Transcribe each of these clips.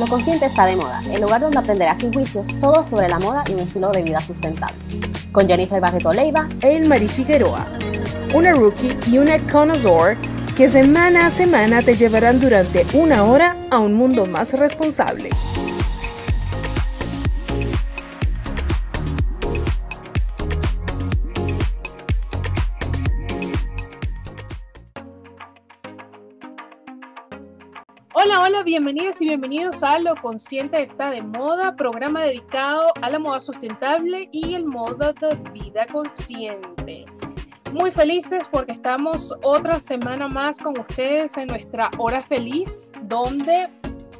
Lo Consciente está de moda, el lugar donde aprenderás sin juicios todo sobre la moda y un estilo de vida sustentable. Con Jennifer Barreto Leiva e Marie Figueroa, una rookie y una connoisseur que semana a semana te llevarán durante una hora a un mundo más responsable. Bienvenidos y bienvenidos a Lo Consciente está de moda, programa dedicado a la moda sustentable y el modo de vida consciente. Muy felices porque estamos otra semana más con ustedes en nuestra hora feliz, donde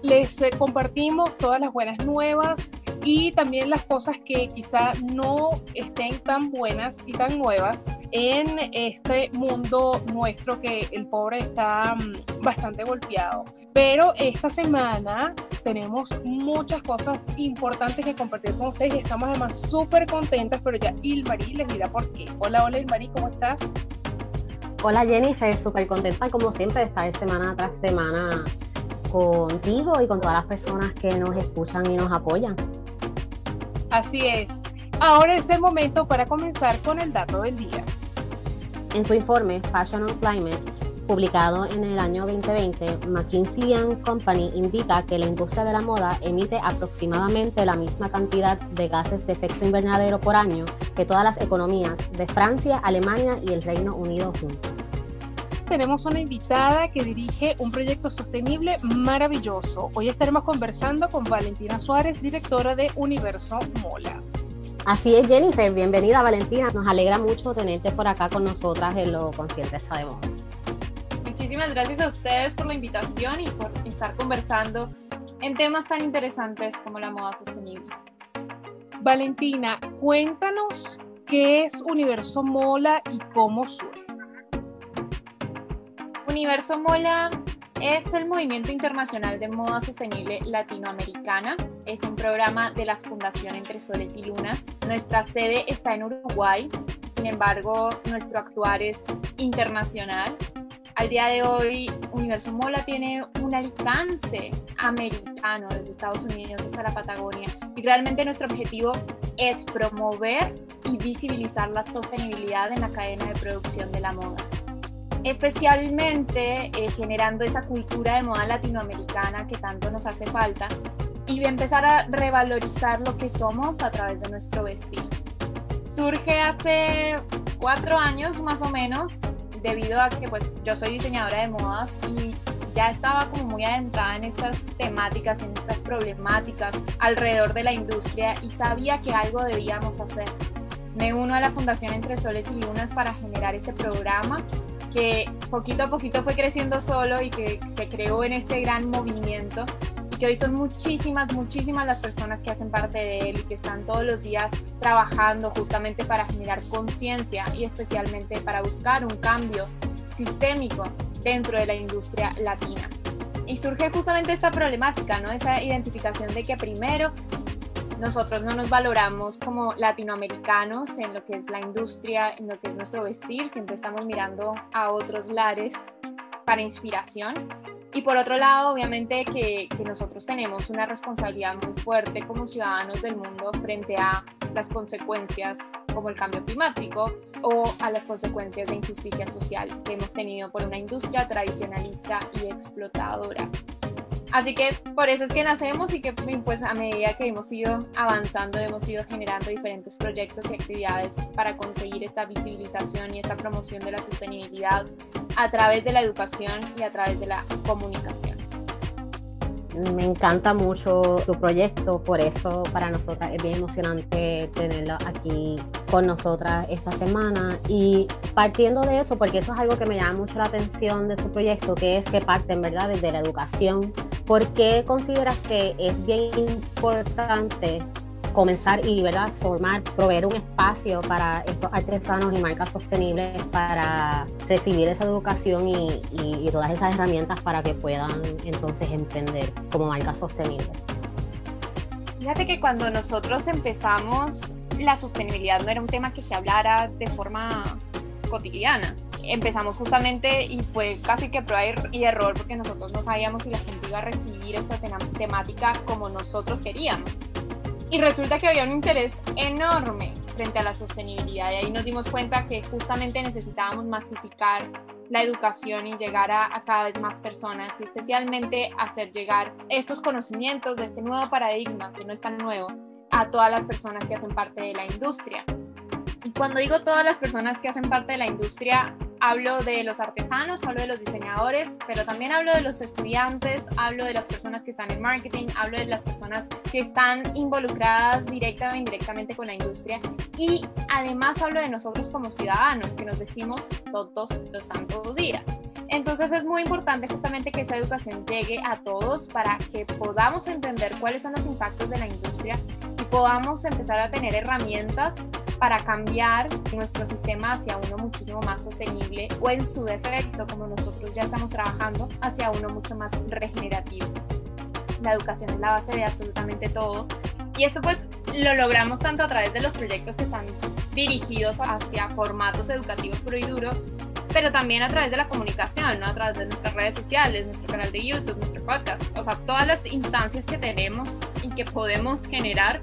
les eh, compartimos todas las buenas nuevas y también las cosas que quizá no estén tan buenas y tan nuevas en este mundo nuestro que el pobre está mm, bastante golpeado. Pero esta semana tenemos muchas cosas importantes que compartir con ustedes y estamos además súper contentas, pero ya Ilmarí les dirá por qué. Hola, hola Ilmarí, ¿cómo estás? Hola Jennifer, súper contenta como siempre de estar semana tras semana contigo y con todas las personas que nos escuchan y nos apoyan. Así es. Ahora es el momento para comenzar con el dato del día. En su informe Fashion on Climate, publicado en el año 2020, McKinsey Company indica que la industria de la moda emite aproximadamente la misma cantidad de gases de efecto invernadero por año que todas las economías de Francia, Alemania y el Reino Unido juntos tenemos una invitada que dirige un proyecto sostenible maravilloso. Hoy estaremos conversando con Valentina Suárez, directora de Universo Mola. Así es, Jennifer. Bienvenida, Valentina. Nos alegra mucho tenerte por acá con nosotras en Lo Consciente Sabemos. Muchísimas gracias a ustedes por la invitación y por estar conversando en temas tan interesantes como la moda sostenible. Valentina, cuéntanos qué es Universo Mola y cómo surge. Universo Mola es el movimiento internacional de moda sostenible latinoamericana. Es un programa de la Fundación Entre Soles y Lunas. Nuestra sede está en Uruguay, sin embargo, nuestro actuar es internacional. Al día de hoy, Universo Mola tiene un alcance americano desde Estados Unidos hasta la Patagonia. Y realmente nuestro objetivo es promover y visibilizar la sostenibilidad en la cadena de producción de la moda especialmente eh, generando esa cultura de moda latinoamericana que tanto nos hace falta y empezar a revalorizar lo que somos a través de nuestro vestir. Surge hace cuatro años más o menos debido a que pues yo soy diseñadora de modas y ya estaba como muy adentrada en estas temáticas, en estas problemáticas alrededor de la industria y sabía que algo debíamos hacer. Me uno a la Fundación Entre Soles y Lunas para generar este programa que poquito a poquito fue creciendo solo y que se creó en este gran movimiento y que hoy son muchísimas, muchísimas las personas que hacen parte de él y que están todos los días trabajando justamente para generar conciencia y especialmente para buscar un cambio sistémico dentro de la industria latina. Y surge justamente esta problemática, ¿no? Esa identificación de que primero nosotros no nos valoramos como latinoamericanos en lo que es la industria, en lo que es nuestro vestir, siempre estamos mirando a otros lares para inspiración. Y por otro lado, obviamente que, que, nosotros tenemos una responsabilidad muy fuerte como ciudadanos del mundo frente a las consecuencias como el cambio climático o a las consecuencias de injusticia social que hemos tenido por una industria tradicionalista y explotadora. Así que por eso es que nacemos y que pues a medida que hemos ido avanzando hemos ido generando diferentes proyectos y actividades para conseguir esta visibilización y esta promoción de la sostenibilidad a través de la educación y a través de la comunicación. Me encanta mucho tu proyecto, por eso para nosotras es bien emocionante tenerlo aquí con nosotras esta semana. Y partiendo de eso, porque eso es algo que me llama mucho la atención de su proyecto, que es que parten, ¿verdad?, desde la educación. ¿Por qué consideras que es bien importante comenzar y ¿verdad? formar, proveer un espacio para estos artesanos y marcas sostenibles para recibir esa educación y, todas esas herramientas para que puedan entonces emprender como marcas sostenibles. Fíjate que cuando nosotros empezamos, la sostenibilidad no era un tema que se hablara de forma cotidiana. Empezamos justamente y fue casi que prueba y error porque nosotros no sabíamos si la gente iba a recibir esta temática como nosotros queríamos. Y resulta que había un interés enorme frente a la sostenibilidad y ahí nos dimos cuenta que justamente necesitábamos masificar la educación y llegar a, cada vez más personas y especialmente hacer llegar estos conocimientos de este nuevo paradigma, que no es tan nuevo, a todas las personas que hacen parte de la industria. Y cuando digo todas las personas que hacen parte de la industria, hablo de los artesanos, hablo de los diseñadores, pero también hablo de los estudiantes, hablo de las personas que están en marketing, hablo de las personas que están involucradas directa o indirectamente con la industria y además hablo de nosotros como ciudadanos que nos vestimos todos los santos días. Entonces es muy importante justamente que esa educación llegue a todos para que podamos entender cuáles son los impactos de la industria y podamos empezar a tener herramientas para cambiar nuestro sistema hacia uno muchísimo más sostenible o en su defecto, como nosotros ya estamos trabajando, hacia uno mucho más regenerativo. La educación es la base de absolutamente todo y esto pues lo logramos tanto a través de los proyectos que están dirigidos hacia formatos educativos puro y duro, pero también a través de la comunicación, ¿no? a través de nuestras redes sociales, nuestro canal de YouTube, nuestro podcast, o sea, todas las instancias que tenemos y que podemos generar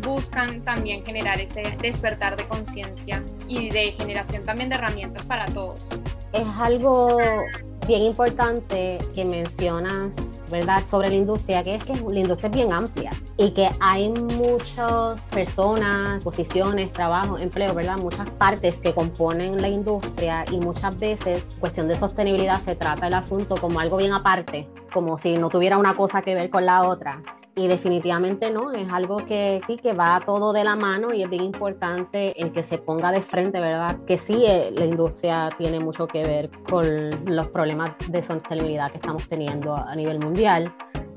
buscan también generar ese despertar de conciencia y de generación también de herramientas para todos. Es algo bien importante que mencionas, ¿verdad?, sobre la industria, que es que la industria es bien amplia y que hay muchas personas, posiciones, trabajo, empleo, ¿verdad?, muchas partes que componen la industria y muchas veces, cuestión de sostenibilidad, se trata el asunto como algo bien aparte, como si no tuviera una cosa que ver con la otra. Y definitivamente no, es algo que sí, que va todo de la mano y es bien importante en que se ponga de frente, ¿verdad? Que sí, eh, la industria tiene mucho que ver con los problemas de sostenibilidad que estamos teniendo a nivel mundial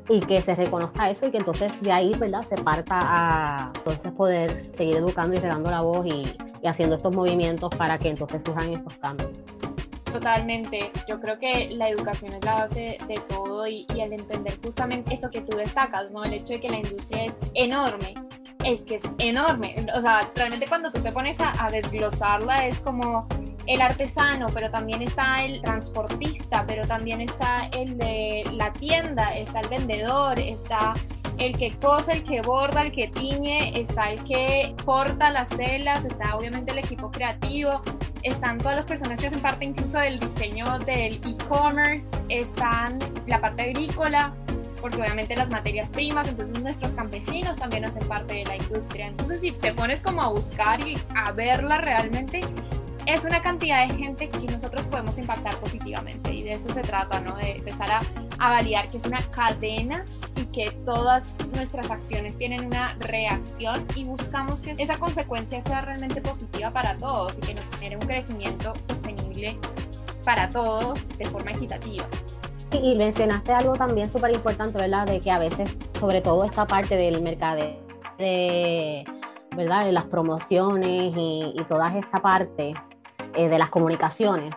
y que se reconozca eso y que entonces de ahí, ¿verdad? Se parta a entonces poder seguir educando y regando la voz y, y haciendo estos movimientos para que entonces surjan estos cambios. Totalmente. Yo creo que la educación es la base de todo y, y, al entender justamente esto que tú destacas, ¿no? El hecho de que la industria es enorme, es que es enorme. O sea, realmente cuando tú te pones a, a desglosarla es como el artesano, pero también está el transportista, pero también está el de la tienda, está el vendedor, está el que cose, el que borda, el que tiñe, está el que corta las telas, está obviamente el equipo creativo, están todas las personas que hacen parte incluso del diseño del e-commerce, están la parte agrícola, porque obviamente las materias primas, entonces nuestros campesinos también hacen parte de la industria. Entonces si te pones como a buscar y a verla realmente, es una cantidad de gente que nosotros podemos impactar positivamente y de eso se trata, ¿no? De empezar a, a validar que es una cadena y que todas nuestras acciones tienen una reacción y buscamos que esa consecuencia sea realmente positiva para todos y que nos genere un crecimiento sostenible para todos de forma equitativa. Y mencionaste algo también súper importante, ¿verdad? De que a veces, sobre todo esta parte del mercado de, ¿verdad? De las promociones y, y toda esta parte eh, de las comunicaciones,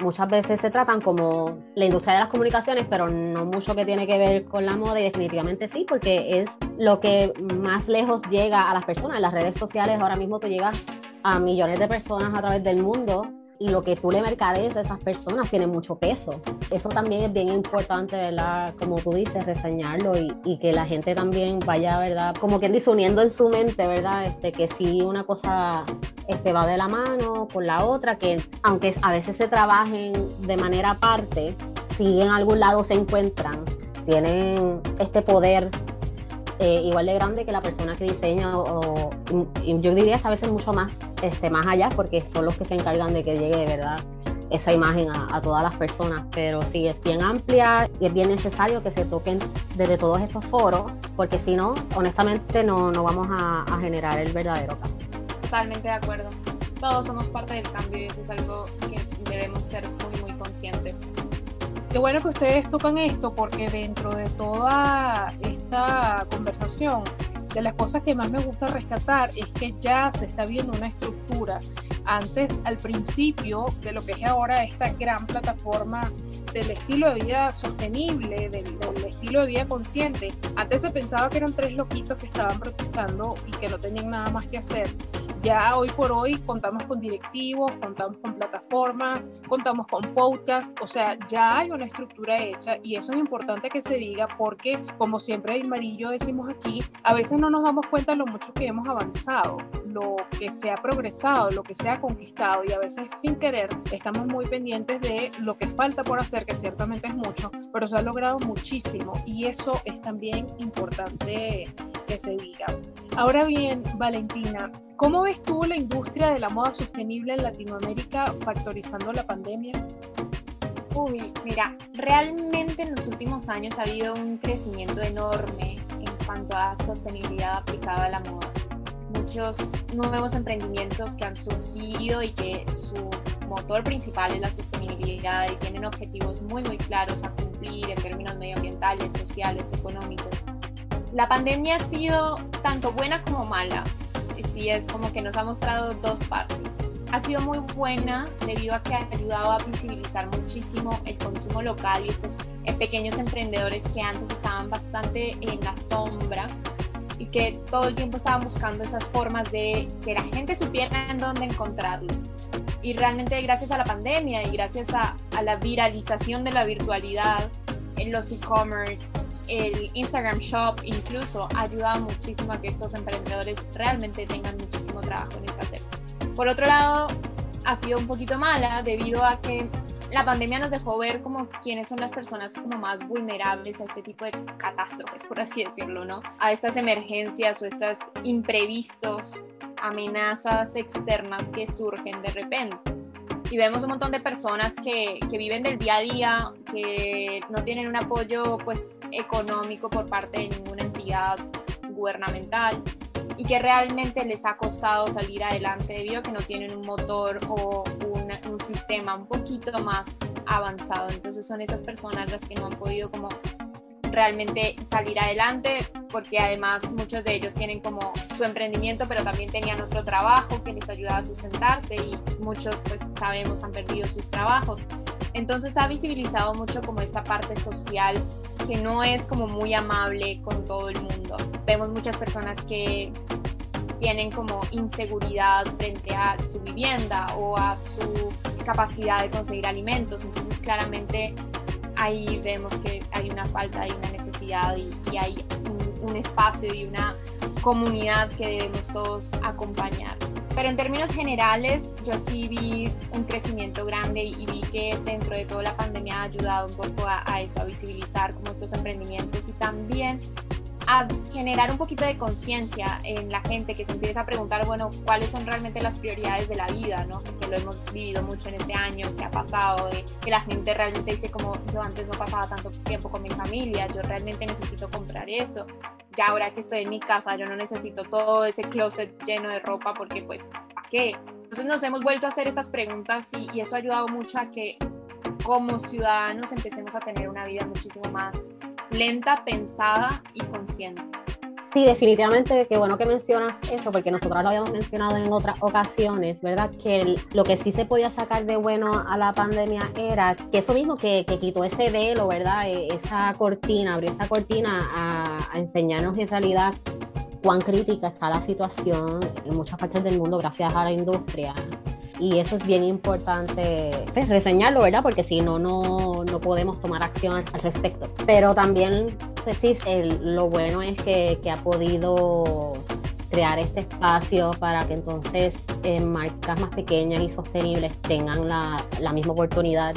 muchas veces se tratan como la industria de las comunicaciones, pero no mucho que tiene que ver con la moda y definitivamente sí, porque es lo que más lejos llega a las personas. En las redes sociales ahora mismo tú llegas a millones de personas a través del mundo lo que tú le mercadees a esas personas tiene mucho peso. Eso también es bien importante, ¿verdad? Como tú dices, reseñarlo y, y que la gente también vaya, ¿verdad? Como que disuniendo en su mente, ¿verdad? Este, que si una cosa este, va de la mano con la otra, que aunque a veces se trabajen de manera aparte, si en algún lado se encuentran, tienen este poder eh, igual de grande que la persona que diseña o, yo diría que a veces mucho más, este, más allá porque son los que se encargan de que llegue de verdad esa imagen a, a, todas las personas, pero sí es bien amplia y es bien necesario que se toquen desde todos estos foros, porque si no, honestamente no, no vamos a, a, generar el verdadero cambio. Totalmente de acuerdo. Todos somos parte del cambio y eso es algo que debemos ser muy, muy conscientes. Qué bueno que ustedes tocan esto porque dentro de toda esta conversación, de las cosas que más me gusta rescatar es que ya se está viendo una estructura. Antes, al principio de lo que es ahora esta gran plataforma del estilo de vida sostenible, del, del, estilo de vida consciente. Antes se pensaba que eran tres loquitos que estaban protestando y que no tenían nada más que hacer. Ya hoy por hoy contamos con directivos, contamos con plataformas, contamos con podcasts, o sea, ya hay una estructura hecha y eso es importante que se diga porque, como siempre Marillo decimos aquí, a veces no nos damos cuenta de lo mucho que hemos avanzado, lo que se ha progresado, lo que se ha conquistado y a veces sin querer estamos muy pendientes de lo que falta por hacer, que ciertamente es mucho, pero se ha logrado muchísimo y eso es también importante que se diga. Ahora bien, Valentina, ¿cómo ves tú la industria de la moda sostenible en Latinoamérica factorizando la pandemia? Uy, mira, realmente en los últimos años ha habido un crecimiento enorme en cuanto a sostenibilidad aplicada a la moda. Muchos nuevos emprendimientos que han surgido y que su motor principal es la sostenibilidad y tienen objetivos muy muy claros a cumplir en términos medioambientales, sociales, económicos la pandemia ha sido tanto buena como mala. Sí, es como que nos ha mostrado dos partes. Ha sido muy buena debido a que ha ayudado a visibilizar muchísimo el consumo local y estos eh, pequeños emprendedores que antes estaban bastante en la sombra y que todo el tiempo estaban buscando esas formas de que la gente supiera en dónde encontrarlos. Y realmente gracias a la pandemia y gracias a, a la viralización de la virtualidad en los e-commerce, el Instagram Shop incluso ha ayudado muchísimo a que estos emprendedores realmente tengan muchísimo trabajo en el hacer. Por otro lado, ha sido un poquito mala debido a que la pandemia nos dejó ver como quiénes son las personas como más vulnerables a este tipo de catástrofes, por así decirlo, ¿no? A estas emergencias o estos imprevistos, amenazas externas que surgen de repente y vemos un montón de personas que, que, viven del día a día, que no tienen un apoyo pues económico por parte de ninguna entidad gubernamental y que realmente les ha costado salir adelante debido a que no tienen un motor o un, un sistema un poquito más avanzado. Entonces son esas personas las que no han podido como realmente salir adelante, porque además muchos de ellos tienen como su emprendimiento, pero también tenían otro trabajo que les ayudaba a sustentarse y muchos, pues sabemos, han perdido sus trabajos. Entonces ha visibilizado mucho como esta parte social que no es como muy amable con todo el mundo. Vemos muchas personas que tienen como inseguridad frente a su vivienda o a su capacidad de conseguir alimentos. Entonces claramente ahí vemos que hay una falta, hay una necesidad y, hay un, espacio y una comunidad que debemos todos acompañar. Pero en términos generales, yo sí vi un crecimiento grande y vi que dentro de toda la pandemia ha ayudado un poco a, a eso, a visibilizar como estos emprendimientos y también a generar un poquito de conciencia en la gente que se empieza a preguntar, bueno, cuáles son realmente las prioridades de la vida, ¿no? Que lo hemos vivido mucho en este año, que ha pasado, de que la gente realmente dice como yo antes no pasaba tanto tiempo con mi familia, yo realmente necesito comprar eso. Ya ahora que estoy en mi casa, yo no necesito todo ese closet lleno de ropa porque pues, ¿para qué? Entonces nos hemos vuelto a hacer estas preguntas y eso ha ayudado mucho a que como ciudadanos empecemos a tener una vida muchísimo más lenta, pensada y consciente. Sí, definitivamente, qué bueno que mencionas eso, porque nosotros lo habíamos mencionado en otras ocasiones, ¿verdad? Que lo que sí se podía sacar de bueno a la pandemia era que eso mismo, que, quitó ese velo, ¿verdad? E, esa cortina, abrió esa cortina a, a enseñarnos en realidad cuán crítica está la situación en muchas partes del mundo gracias a la industria y eso es bien importante pues, reseñarlo, ¿verdad? Porque si no, no, no podemos tomar acción al respecto. Pero también, lo bueno es que, que, ha podido crear este espacio para que entonces eh, marcas más pequeñas y sostenibles tengan la, la misma oportunidad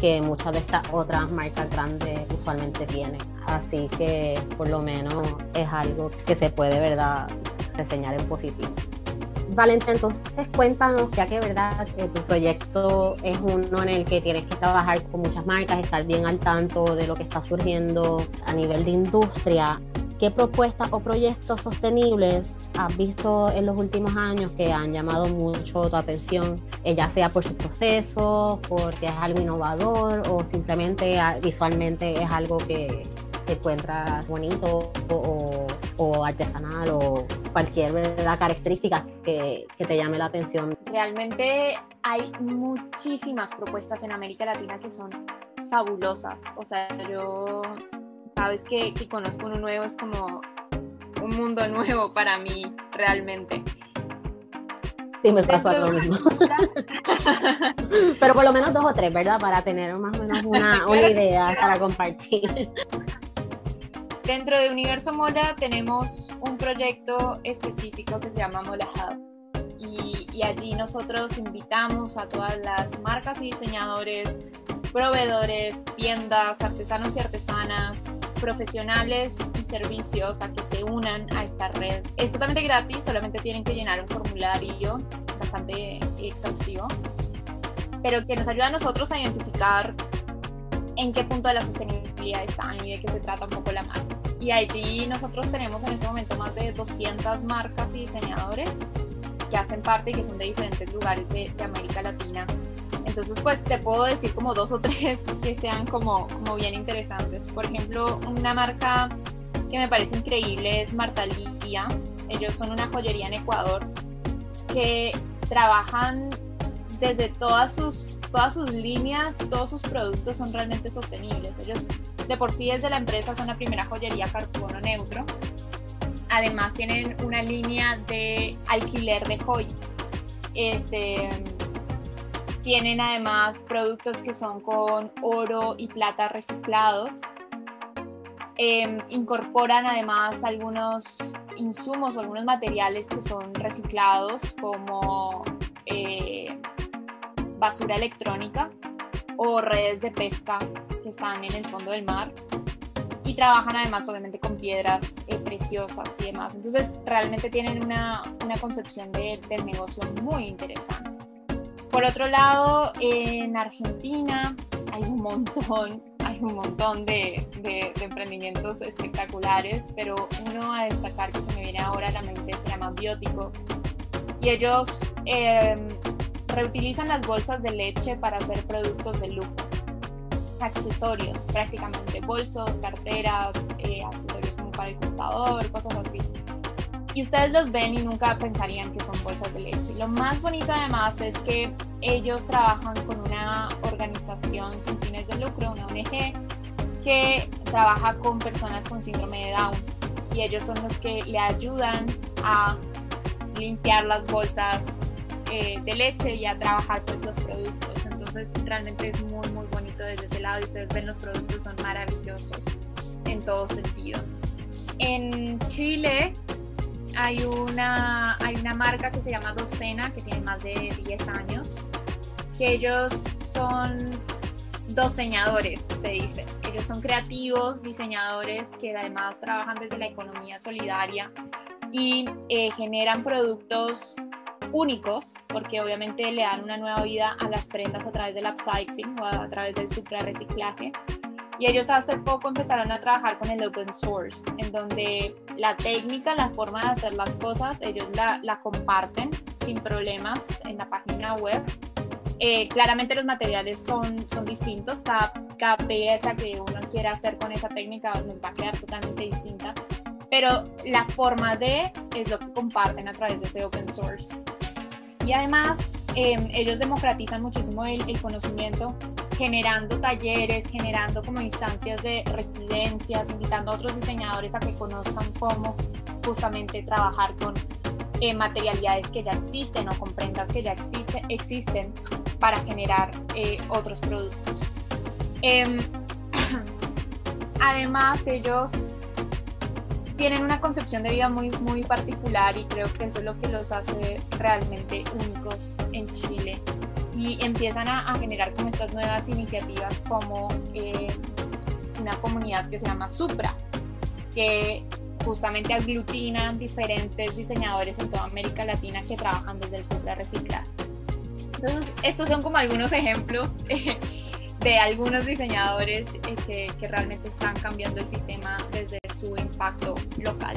que muchas de estas otras marcas grandes usualmente tienen. Así que por lo menos es algo que se puede, ¿verdad?, reseñar en positivo. Valentín, entonces cuéntanos, ya que verdad que tu proyecto es uno en el que tienes que trabajar con muchas marcas, estar bien al tanto de lo que está surgiendo a nivel de industria. ¿Qué propuestas o proyectos sostenibles has visto en los últimos años que han llamado mucho tu atención, eh, ya sea por su proceso, porque es algo innovador o simplemente ah, visualmente es algo que te encuentras bonito o artesanal o cualquier ¿verdad? característica que, que, te llame la atención. Realmente hay muchísimas propuestas en América Latina que son fabulosas. O sea, yo, sabes que, que conozco uno nuevo, es como un mundo nuevo para mí realmente. Sí, me pasó lo mismo. Pero por lo menos dos o tres, ¿verdad? Para tener más o menos una, una idea para compartir. Dentro de Universo Mola tenemos un proyecto específico que se llama Mola Hub. Y, y, allí nosotros invitamos a todas las marcas y diseñadores, proveedores, tiendas, artesanos y artesanas, profesionales y servicios a que se unan a esta red. Es totalmente gratis, solamente tienen que llenar un formulario bastante exhaustivo, pero que nos ayuda a nosotros a identificar en qué punto de la sostenibilidad están y de qué se trata un poco la marca. Y allí nosotros tenemos en este momento más de 200 marcas y diseñadores que hacen parte y que son de diferentes lugares de, de América Latina. Entonces, pues te puedo decir como dos o tres que sean como, como bien interesantes. Por ejemplo, una marca que me parece increíble es Martalía. Ellos son una joyería en Ecuador que trabajan desde todas sus todas sus líneas, todos sus productos son realmente sostenibles. Ellos de por sí desde la empresa son la primera joyería carbono neutro. Además tienen una línea de alquiler de joyas. Este, tienen además productos que son con oro y plata reciclados. Eh, incorporan además algunos insumos o algunos materiales que son reciclados como eh, basura electrónica o redes de pesca que están en el fondo del mar y trabajan además obviamente con piedras eh, preciosas y demás. Entonces realmente tienen una, una concepción de, del negocio muy interesante. Por otro lado, en Argentina hay un montón, hay un montón de, de, emprendimientos espectaculares, pero uno a destacar que se me viene ahora a la mente se llama Biótico y ellos eh, reutilizan las bolsas de leche para hacer productos de lujo, accesorios prácticamente, bolsos, carteras, eh, accesorios como para el computador, cosas así. Y ustedes los ven y nunca pensarían que son bolsas de leche. Lo más bonito además es que ellos trabajan con una organización sin fines de lucro, una ONG, que trabaja con personas con síndrome de Down. Y ellos son los que le ayudan a limpiar las bolsas eh, de leche y a trabajar pues, los productos. Entonces realmente es muy muy bonito desde ese lado y ustedes ven los productos son maravillosos en todo sentido. En Chile hay una, hay una marca que se llama Docena que tiene más de 10 años, que ellos son diseñadores, se dice. Ellos son creativos, diseñadores que además trabajan desde la economía solidaria y eh, generan productos únicos, porque obviamente le dan una nueva vida a las prendas a través del upcycling o a través del reciclaje Y ellos hace poco empezaron a trabajar con el open source, en donde la técnica, la forma de hacer las cosas, ellos la, la comparten sin problemas en la página web. Eh, claramente los materiales son, son distintos, cada, cada pieza que uno quiera hacer con esa técnica nos va a quedar totalmente distinta, pero la forma de es lo que comparten a través de ese open source. Y además, eh, ellos democratizan muchísimo el, el, conocimiento, generando talleres, generando como instancias de residencias, invitando a otros diseñadores a que conozcan cómo justamente trabajar con eh, materialidades que ya existen o con prendas que ya existe, existen para generar eh, otros productos. Eh, además, ellos tienen una concepción de vida muy, muy particular y creo que eso es lo que los hace realmente únicos en Chile. Y empiezan a, a generar como estas nuevas iniciativas como eh, una comunidad que se llama Supra, que justamente aglutinan diferentes diseñadores en toda América Latina que trabajan desde el Supra Reciclar. Entonces, estos son como algunos ejemplos eh, de algunos diseñadores eh, que, que realmente están cambiando el sistema desde su impacto local.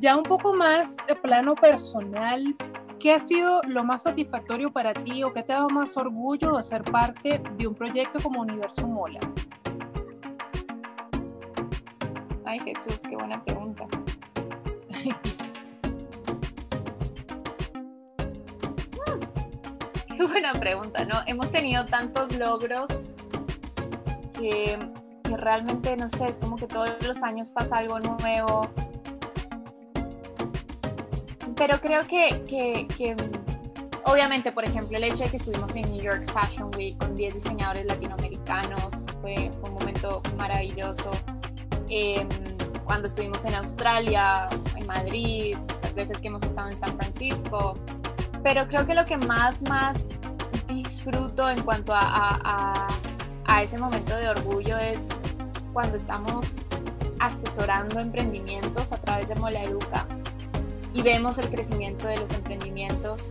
Ya un poco más de plano personal, ¿qué ha sido lo más satisfactorio para ti o qué te ha dado más orgullo de ser parte de un proyecto como Universo Mola? Ay Jesús, qué buena pregunta. Qué buena pregunta, ¿no? Hemos tenido tantos logros que, que, realmente, no sé, es como que todos los años pasa algo nuevo. pero creo que, que, que, obviamente, por ejemplo, el hecho de que estuvimos en New York Fashion Week con 10 diseñadores latinoamericanos fue, fue un momento maravilloso. Eh, cuando estuvimos en Australia, en Madrid, las veces que hemos estado en San Francisco. Pero creo que lo que más, más disfruto en cuanto a, a, a ese momento de orgullo es cuando estamos asesorando emprendimientos a través de Mola Educa y vemos el crecimiento de los emprendimientos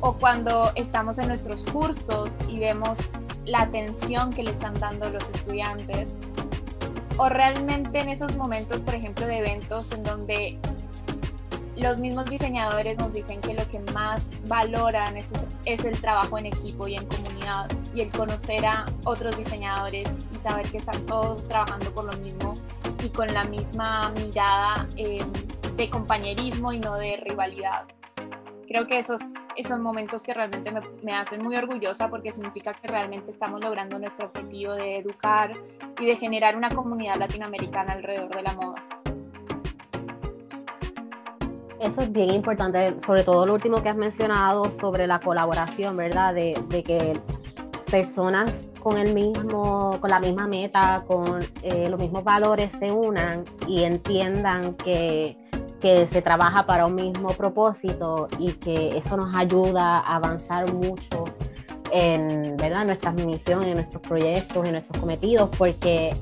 o cuando estamos en nuestros cursos y vemos la atención que le están dando los estudiantes o realmente en esos momentos, por ejemplo, de eventos en donde los mismos diseñadores nos dicen que lo que más valoran es, es, el trabajo en equipo y en comunidad y el conocer a otros diseñadores y saber que están todos trabajando por lo mismo y con la misma mirada eh, de compañerismo y no de rivalidad. Creo que esos, esos momentos que realmente me, me hacen muy orgullosa porque significa que realmente estamos logrando nuestro objetivo de educar y de generar una comunidad latinoamericana alrededor de la moda. Eso es bien importante, sobre todo lo último que has mencionado sobre la colaboración, ¿verdad? De, de que personas con el mismo, con la misma meta, con eh, los mismos valores se unan y entiendan que, que se trabaja para un mismo propósito y que eso nos ayuda a avanzar mucho en ¿verdad? nuestras misiones, en nuestros proyectos, en nuestros cometidos, porque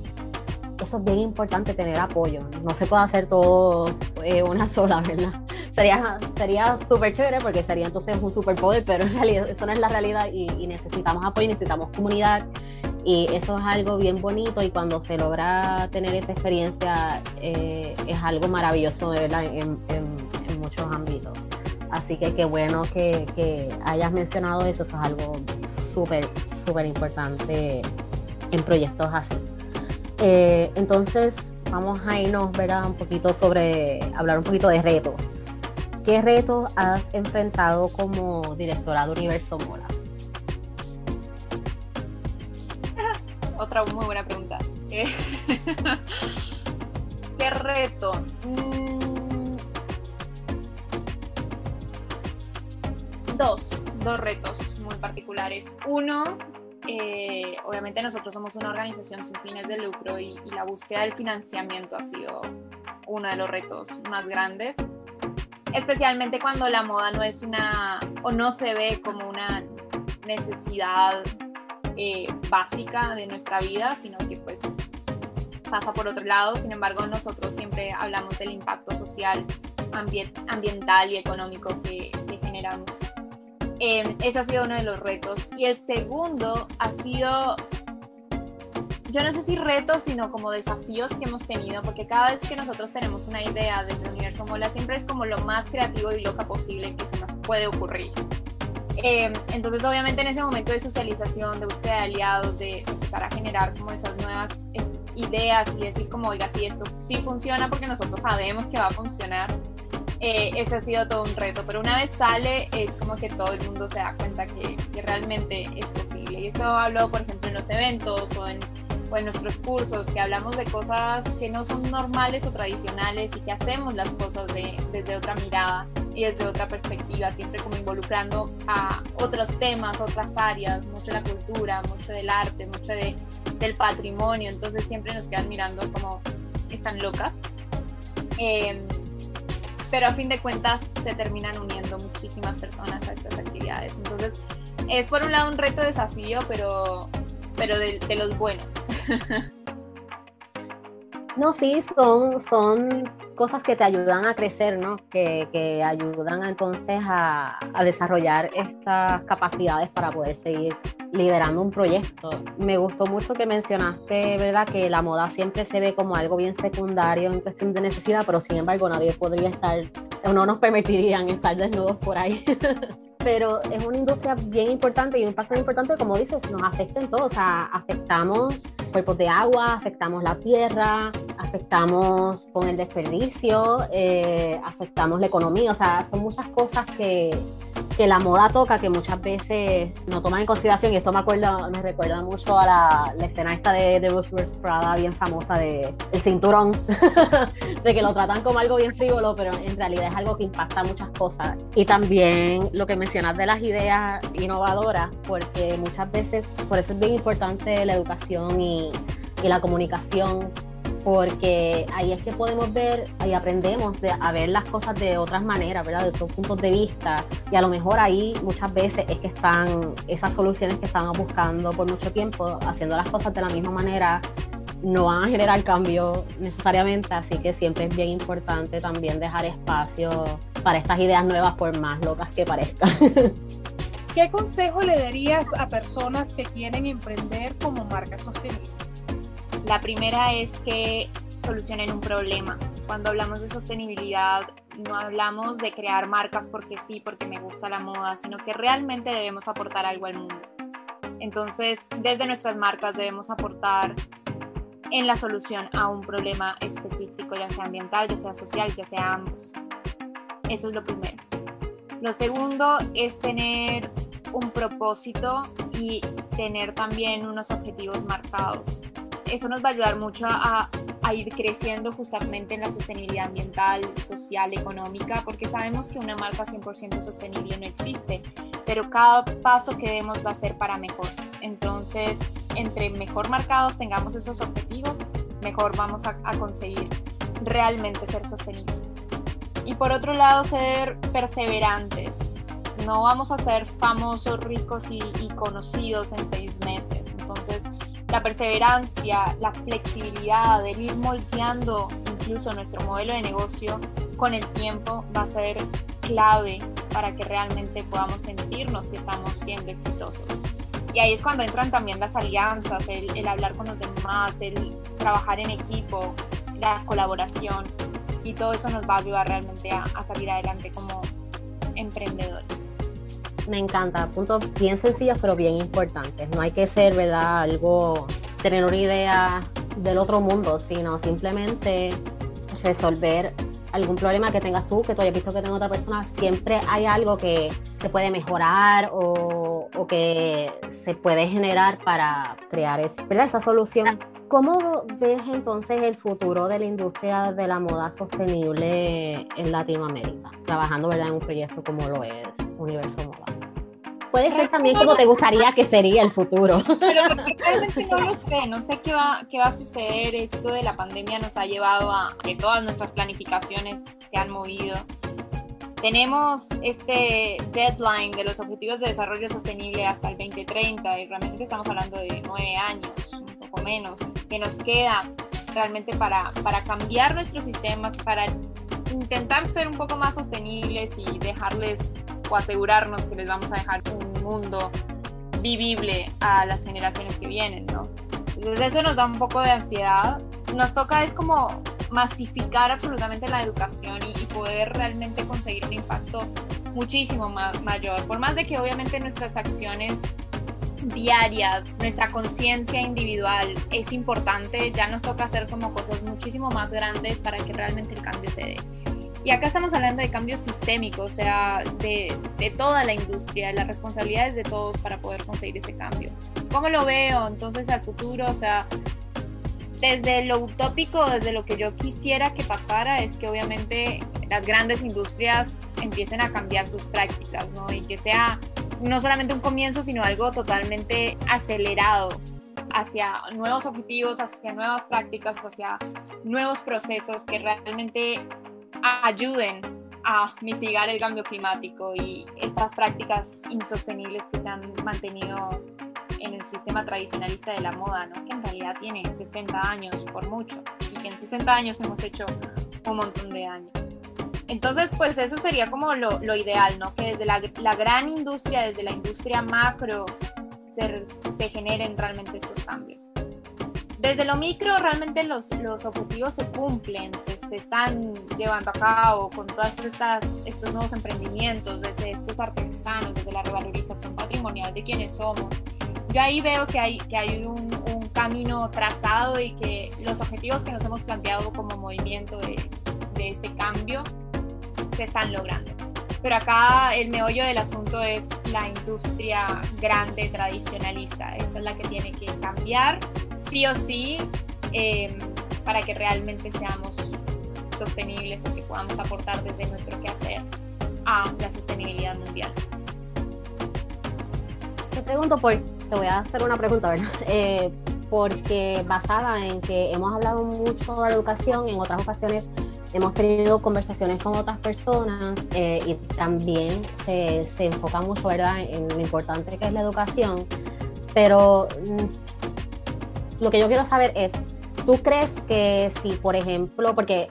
eso es bien importante tener apoyo. No se puede hacer todo eh, una sola, ¿verdad? Sería sería súper chévere porque sería entonces un superpoder, pero en realidad eso no es la realidad y, y necesitamos apoyo, necesitamos comunidad y eso es algo bien bonito y cuando se logra tener esa experiencia eh, es algo maravilloso verdad en, en, en, muchos ámbitos. Así que qué bueno que, que hayas mencionado eso, eso es algo súper, súper importante en proyectos así. Eh, entonces, vamos a irnos ¿verdad? un poquito sobre, hablar un poquito de retos. ¿Qué retos has enfrentado como directora de Universo Mola? Otra muy buena pregunta. ¿Qué reto? Mm. Dos, dos retos muy particulares. Uno, eh, obviamente nosotros somos una organización sin fines de lucro y, la búsqueda del financiamiento ha sido uno de los retos más grandes, especialmente cuando la moda no es una o no se ve como una necesidad eh, básica de nuestra vida, sino que pues pasa por otro lado. Sin embargo, nosotros siempre hablamos del impacto social, ambient ambiental y económico que, que generamos. Eh, ese ha sido uno de los retos. Y el segundo ha sido, yo no sé si retos, sino como desafíos que hemos tenido, porque cada vez que nosotros tenemos una idea desde el Universo Mola, siempre es como lo más creativo y loca posible que se nos puede ocurrir. Eh, entonces, obviamente, en ese momento de socialización, de búsqueda de aliados, de empezar a generar como esas nuevas ideas y decir como, oiga, si esto sí funciona porque nosotros sabemos que va a funcionar, eh, ese ha sido todo un reto, pero una vez sale es como que todo el mundo se da cuenta que, que realmente es posible. Y esto hablo, por ejemplo, en los eventos o en, o en nuestros cursos, que hablamos de cosas que no son normales o tradicionales y que hacemos las cosas de, desde otra mirada y desde otra perspectiva, siempre como involucrando a otros temas, otras áreas, mucho la cultura, mucho del arte, mucho de, del patrimonio, entonces siempre nos quedan mirando como están locas. Eh, pero a fin de cuentas se terminan uniendo muchísimas personas a estas actividades. Entonces, es por un lado un reto, desafío, pero, pero de, de los buenos. No, sí, son, son cosas que te ayudan a crecer, ¿no? Que, que ayudan entonces a, a, desarrollar estas capacidades para poder seguir liderando un proyecto. Me gustó mucho que mencionaste, ¿verdad? Que la moda siempre se ve como algo bien secundario en cuestión de necesidad, pero sin embargo nadie podría estar, no nos permitirían estar desnudos por ahí. pero es una industria bien importante y un impacto importante, como dices, nos afecta en todo, o sea, afectamos cuerpos de agua, afectamos la tierra, afectamos con el desperdicio, eh, afectamos la economía, o sea, son muchas cosas que, que la moda toca que muchas veces no toman en consideración y esto me acuerda, me recuerda mucho a la, escena esta de, de Bruce Prada bien famosa de el cinturón de que lo tratan como algo bien frívolo pero en realidad es algo que impacta muchas cosas. Y también lo que mencionas de las ideas innovadoras porque muchas veces por eso es bien importante la educación y, y la comunicación porque ahí es que podemos ver y aprendemos a ver las cosas de otras maneras, ¿verdad? De otros puntos de vista. Y a lo mejor ahí muchas veces es que están esas soluciones que estamos buscando por mucho tiempo, haciendo las cosas de la misma manera, no van a generar cambio necesariamente, así que siempre es bien importante también dejar espacio para estas ideas nuevas, por más locas que parezcan. ¿Qué consejo le darías a personas que quieren emprender como marca sostenible? La primera es que solucionen un problema. Cuando hablamos de sostenibilidad, no hablamos de crear marcas porque sí, porque me gusta la moda, sino que realmente debemos aportar algo al mundo. Entonces, desde nuestras marcas debemos aportar en la solución a un problema específico, ya sea ambiental, ya sea social, ya sea ambos. Eso es lo primero. Lo segundo es tener un propósito y tener también unos objetivos marcados eso nos va a ayudar mucho a, ir creciendo justamente en la sostenibilidad ambiental, social, económica, porque sabemos que una marca 100% sostenible no existe, pero cada paso que demos va a ser para mejor. Entonces, entre mejor marcados tengamos esos objetivos, mejor vamos a, conseguir realmente ser sostenibles. Y por otro lado, ser perseverantes. No vamos a ser famosos, ricos y, y conocidos en seis meses. Entonces, la perseverancia, la flexibilidad, de ir moldeando incluso nuestro modelo de negocio con el tiempo va a ser clave para que realmente podamos sentirnos que estamos siendo exitosos. Y ahí es cuando entran también las alianzas, el, hablar con los demás, el trabajar en equipo, la colaboración y todo eso nos va a ayudar realmente a, a salir adelante como emprendedores me encanta. Puntos bien sencillos, pero bien importantes. No hay que ser, ¿verdad? Algo, tener una idea del otro mundo, sino simplemente resolver algún problema que tengas tú, que tú hayas visto que tenga otra persona, siempre hay algo que se puede mejorar o, o que se puede generar para crear ¿verdad? esa solución. ¿Cómo ves entonces el futuro de la industria de la moda sostenible en Latinoamérica, trabajando ¿verdad? en un proyecto como lo es Universo Moda? Puede ser también como te gustaría que sería el futuro. Pero realmente no lo sé, no sé qué va, qué va a suceder. Esto de la pandemia nos ha llevado a que todas nuestras planificaciones se han movido. Tenemos este deadline de los Objetivos de Desarrollo Sostenible hasta el 2030 y realmente estamos hablando de nueve años, un poco menos, que nos queda realmente para, para cambiar nuestros sistemas, para intentar ser un poco más sostenibles y dejarles o asegurarnos que les vamos a dejar un mundo vivible a las generaciones que vienen, ¿no? Entonces eso nos da un poco de ansiedad. Nos toca es como masificar absolutamente la educación y, poder realmente conseguir un impacto muchísimo mayor. Por más de que obviamente nuestras acciones diarias, nuestra conciencia individual es importante, ya nos toca hacer como cosas muchísimo más grandes para que realmente el cambio se dé. Y acá estamos hablando de cambios sistémicos, o sea, de, toda la industria, las responsabilidades de todos para poder conseguir ese cambio. ¿Cómo lo veo entonces al futuro? O sea, desde lo utópico, desde lo que yo quisiera que pasara, es que obviamente las grandes industrias empiecen a cambiar sus prácticas, ¿no? Y que sea no solamente un comienzo, sino algo totalmente acelerado hacia nuevos objetivos, hacia nuevas prácticas, hacia nuevos procesos que realmente ayuden a mitigar el cambio climático y estas prácticas insostenibles que se han mantenido en el sistema tradicionalista de la moda, ¿no? que en realidad tiene 60 años por mucho y que en 60 años hemos hecho un montón de años. Entonces, pues eso sería como lo, lo ideal, ¿no? que desde la, la, gran industria, desde la industria macro, se, se generen realmente estos cambios. Desde lo micro realmente los, los objetivos se cumplen, se, se, están llevando a cabo con todos estos nuevos emprendimientos, desde estos artesanos, desde la revalorización patrimonial de quienes somos. Yo ahí veo que hay, que hay un, un camino trazado y que los objetivos que nos hemos planteado como movimiento de, de ese cambio se están logrando. pero acá el meollo del asunto es la industria grande, tradicionalista. Esa es la que tiene que cambiar, sí o sí, em, para que realmente seamos sostenibles o que podamos aportar desde nuestro quehacer a la sostenibilidad mundial. Te pregunto por, te voy a hacer una pregunta, ¿verdad? Eh, porque basada en que hemos hablado mucho de educación, en otras ocasiones hemos tenido conversaciones con otras personas eh, y también se, se, enfoca mucho ¿verdad? en lo importante que es la educación, pero mm, lo que yo quiero saber es, ¿tú crees que si, por ejemplo, porque,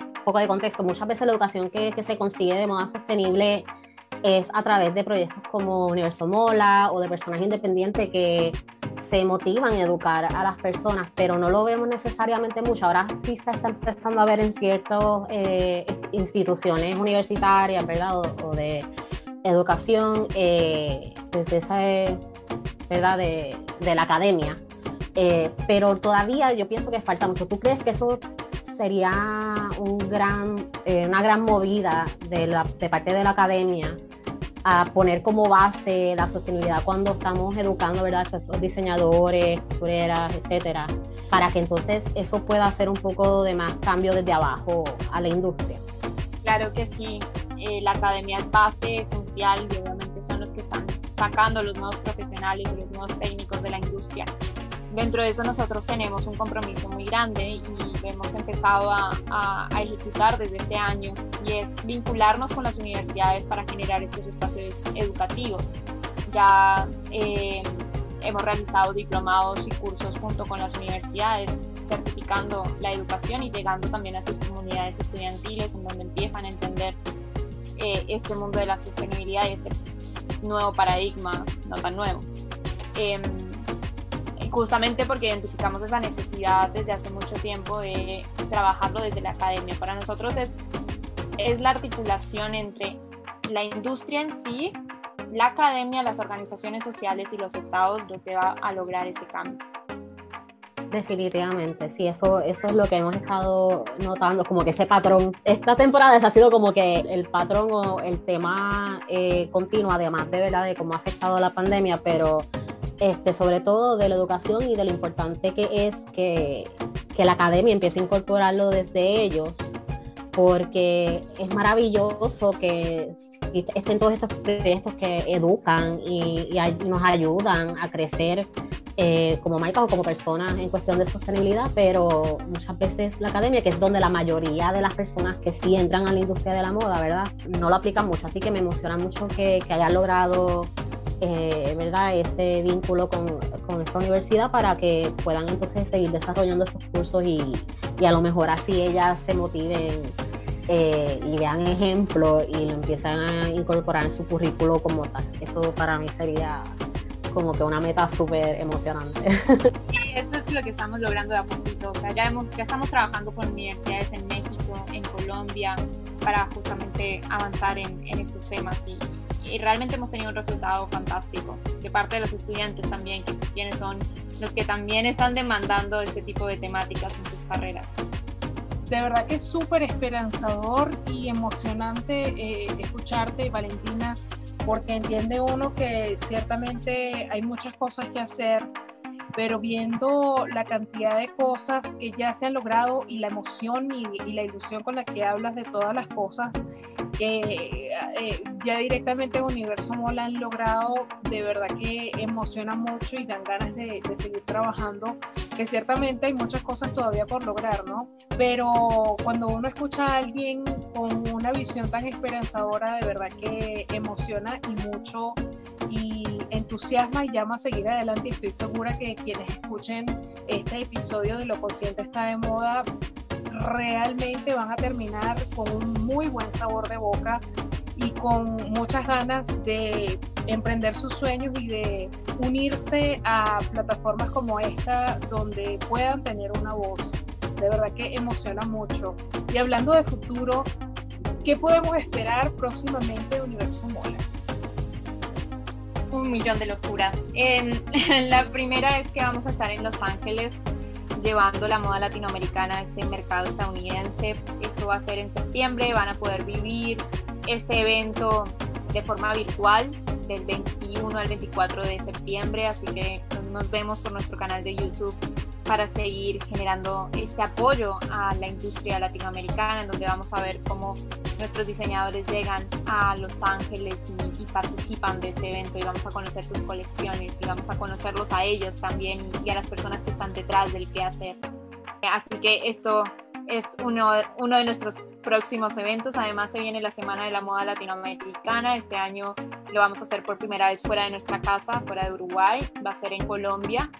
un poco de contexto, muchas veces la educación que, que se consigue de modo sostenible es a través de proyectos como Universo Mola o de personas independientes que se motivan a educar a las personas, pero no lo vemos necesariamente mucho. Ahora sí se está empezando a ver en ciertas eh, instituciones universitarias, ¿verdad? O, de educación, eh, desde esa, ¿verdad? De, la academia. Eh, pero todavía yo pienso que falta mucho. ¿Tú crees que eso sería un gran, una gran movida de parte de la academia a poner como base la sostenibilidad cuando estamos educando, ¿verdad? A estos diseñadores, costureras, etcétera, para que entonces eso pueda hacer un poco de más cambio desde abajo a la industria. Claro que sí, eh, la academia es base esencial obviamente son los que están sacando los nuevos profesionales y los nuevos técnicos de la industria. Dentro de eso nosotros tenemos un compromiso muy grande y hemos empezado a, a, ejecutar desde este año y es vincularnos con las universidades para generar estos espacios educativos. Ya eh, hemos realizado diplomados y cursos junto con las universidades certificando la educación y llegando también a sus comunidades estudiantiles en donde empiezan a entender eh, este mundo de la sostenibilidad y este nuevo paradigma, no tan nuevo. Eh, justamente porque identificamos esa necesidad desde hace mucho tiempo de trabajarlo desde la academia. Para nosotros es, es la articulación entre la industria en sí, la academia, las organizaciones sociales y los estados lo que va a lograr ese cambio. Definitivamente, sí, eso, eso es lo que hemos estado notando, como que ese patrón, esta temporada ha sido como que el patrón o el tema eh, continuo, además de verdad de cómo ha afectado la pandemia, pero este, sobre todo de la educación y de lo importante que es que, que la academia empiece a incorporarlo desde ellos, porque es maravilloso que estén todos estos proyectos que educan y, nos ayudan a crecer eh, como marcas o como personas en cuestión de sostenibilidad, pero muchas veces la academia, que es donde la mayoría de las personas que sí entran a la industria de la moda, ¿verdad? No lo aplican mucho, así que me emociona mucho que hayan logrado eh, ¿verdad? ese vínculo con, con, esta universidad para que puedan entonces seguir desarrollando estos cursos y, y a lo mejor así ellas se motiven eh, y vean ejemplo y lo empiezan a incorporar en su currículo como tal. Eso para mí sería como que una meta súper emocionante. Sí, eso es lo que estamos logrando de a poquito. O sea, ya, hemos, ya estamos trabajando con universidades en México, en Colombia, para justamente avanzar en, en estos temas y, y realmente hemos tenido un resultado fantástico de parte de los estudiantes también, que quienes son los que también están demandando este tipo de temáticas en sus carreras. De verdad que es súper esperanzador y emocionante eh, escucharte, Valentina, porque entiende uno que ciertamente hay muchas cosas que hacer, pero viendo la cantidad de cosas que ya se han logrado y la emoción y, y la ilusión con la que hablas de todas las cosas, que eh, ya directamente en Universo Mola han logrado, de verdad que emociona mucho y dan ganas de, seguir trabajando, que ciertamente hay muchas cosas todavía por lograr, ¿no? Pero cuando uno escucha a alguien con una visión tan esperanzadora, de verdad que emociona y mucho y entusiasma y llama a seguir adelante. Estoy segura que quienes escuchen este episodio de Lo Consciente está de moda realmente van a terminar con un muy buen sabor de boca y con muchas ganas de emprender sus sueños y de unirse a plataformas como esta donde puedan tener una voz. De verdad que emociona mucho. Y hablando de futuro, ¿qué podemos esperar próximamente de Universo Mola? Un millón de locuras. la primera es que vamos a estar en Los Ángeles llevando la moda latinoamericana a este mercado estadounidense. Esto va a ser en septiembre, van a poder vivir este evento de forma virtual del 21 al 24 de septiembre, así que nos vemos por nuestro canal de YouTube para seguir generando este apoyo a la industria latinoamericana, en donde vamos a ver cómo nuestros diseñadores llegan a Los Ángeles y, participan de este evento y vamos a conocer sus colecciones y vamos a conocerlos a ellos también y, a las personas que están detrás del qué hacer. Así que esto es uno, uno de nuestros próximos eventos. Además se viene la Semana de la Moda Latinoamericana. Este año lo vamos a hacer por primera vez fuera de nuestra casa, fuera de Uruguay. Va a ser en Colombia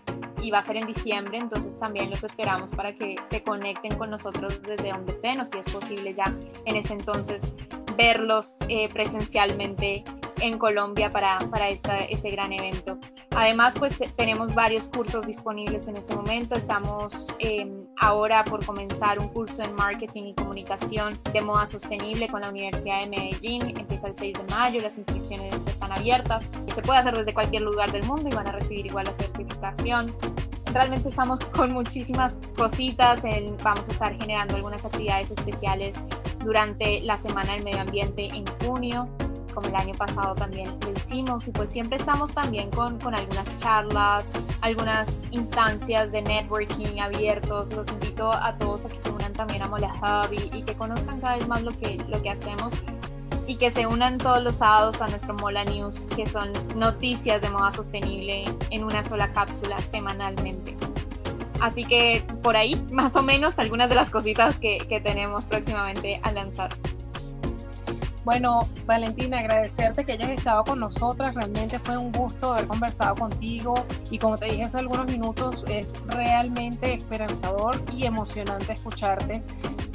y va a ser en diciembre, entonces también los esperamos para que se conecten con nosotros desde donde estén o si es posible ya en ese entonces verlos eh, presencialmente en Colombia para, para esta, este gran evento. Además, pues tenemos varios cursos disponibles en este momento. Estamos em, ahora por comenzar un curso en marketing y comunicación de moda sostenible con la Universidad de Medellín. Empieza el 6 de mayo, las inscripciones están abiertas. Se puede hacer desde cualquier lugar del mundo y van a recibir igual la certificación realmente estamos con muchísimas cositas. vamos a estar generando algunas actividades especiales durante la Semana del Medio Ambiente en junio como el año pasado también lo hicimos y pues siempre estamos también con, con algunas charlas, algunas instancias de networking abiertos. Los invito a todos a que se unan también a Mola Hub y, que conozcan cada vez más lo que, lo que hacemos y que se unan todos los sábados a nuestro Mola News, que son noticias de moda sostenible en una sola cápsula semanalmente. Así que por ahí, más o menos, algunas de las cositas que, que tenemos próximamente a lanzar. Bueno, Valentina, agradecerte que hayas estado con nosotras. Realmente fue un gusto haber conversado contigo y como te dije hace algunos minutos, es realmente esperanzador y emocionante escucharte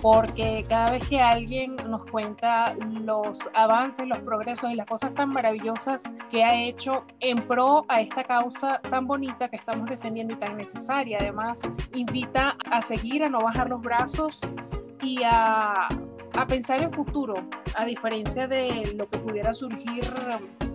porque cada vez que alguien nos cuenta los avances, los progresos y las cosas tan maravillosas que ha hecho en pro a esta causa tan bonita que estamos defendiendo y tan necesaria, además invita a seguir, a no bajar los brazos y a a pensar en futuro, a diferencia de lo que pudiera surgir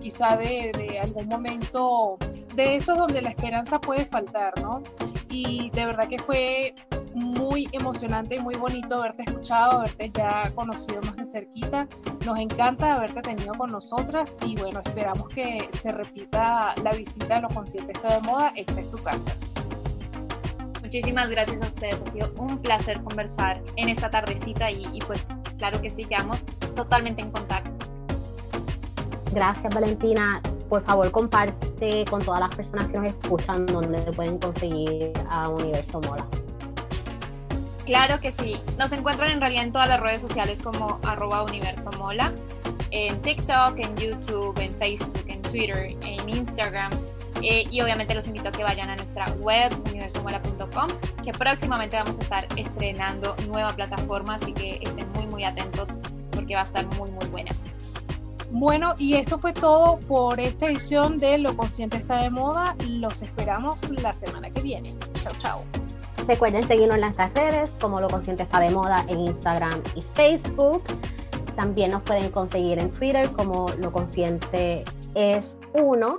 quizá de, algún momento de esos donde la esperanza puede faltar, ¿no? Y de verdad que fue muy emocionante y muy bonito haberte escuchado, haberte ya conocido más de cerquita. Nos encanta haberte tenido con nosotras y bueno, esperamos que se repita la visita a Lo Consciente Está de Moda. Esta es tu casa. Muchísimas gracias a ustedes, ha sido un placer conversar en esta tardecita y, y pues claro que sí, quedamos totalmente en contacto. Gracias Valentina, por favor comparte con todas las personas que nos escuchan donde pueden conseguir a Universo Mola. Claro que sí, nos encuentran en realidad en todas las redes sociales como arroba universo mola, en TikTok, en YouTube, en Facebook, en Twitter, en Instagram eh, y obviamente los invito a que vayan a nuestra web, universomola.com, que próximamente vamos a estar estrenando nueva plataforma, así que estén muy, muy atentos porque va a estar muy, muy buena. Bueno, y esto fue todo por esta edición de Lo Consciente está de moda. Los esperamos la semana que viene. Chao, chao. Recuerden seguirnos en las redes como Lo Consciente está de moda en Instagram y Facebook. También nos pueden conseguir en Twitter como Lo Consciente es uno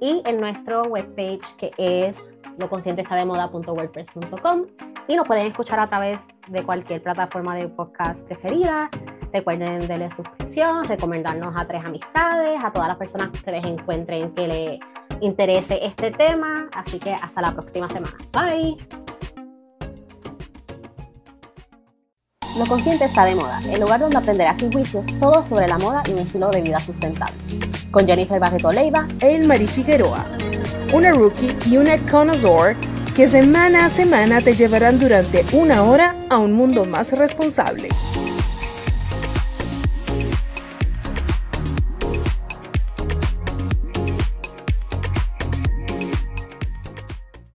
y en nuestro webpage que es loconscientestademoda.wordpress.com y nos pueden escuchar a través de cualquier plataforma de podcast preferida. Recuerden darle suscripción, recomendarnos a tres amistades, a todas las personas que ustedes encuentren que les interese este tema. Así que hasta la próxima semana. Bye. Lo Consciente está de moda, el lugar donde aprenderás sin juicios todo sobre la moda y un estilo de vida sustentable. Con Jennifer Barreto Leiva e Marie Figueroa, una rookie y una connoisseur que semana a semana te llevarán durante una hora a un mundo más responsable.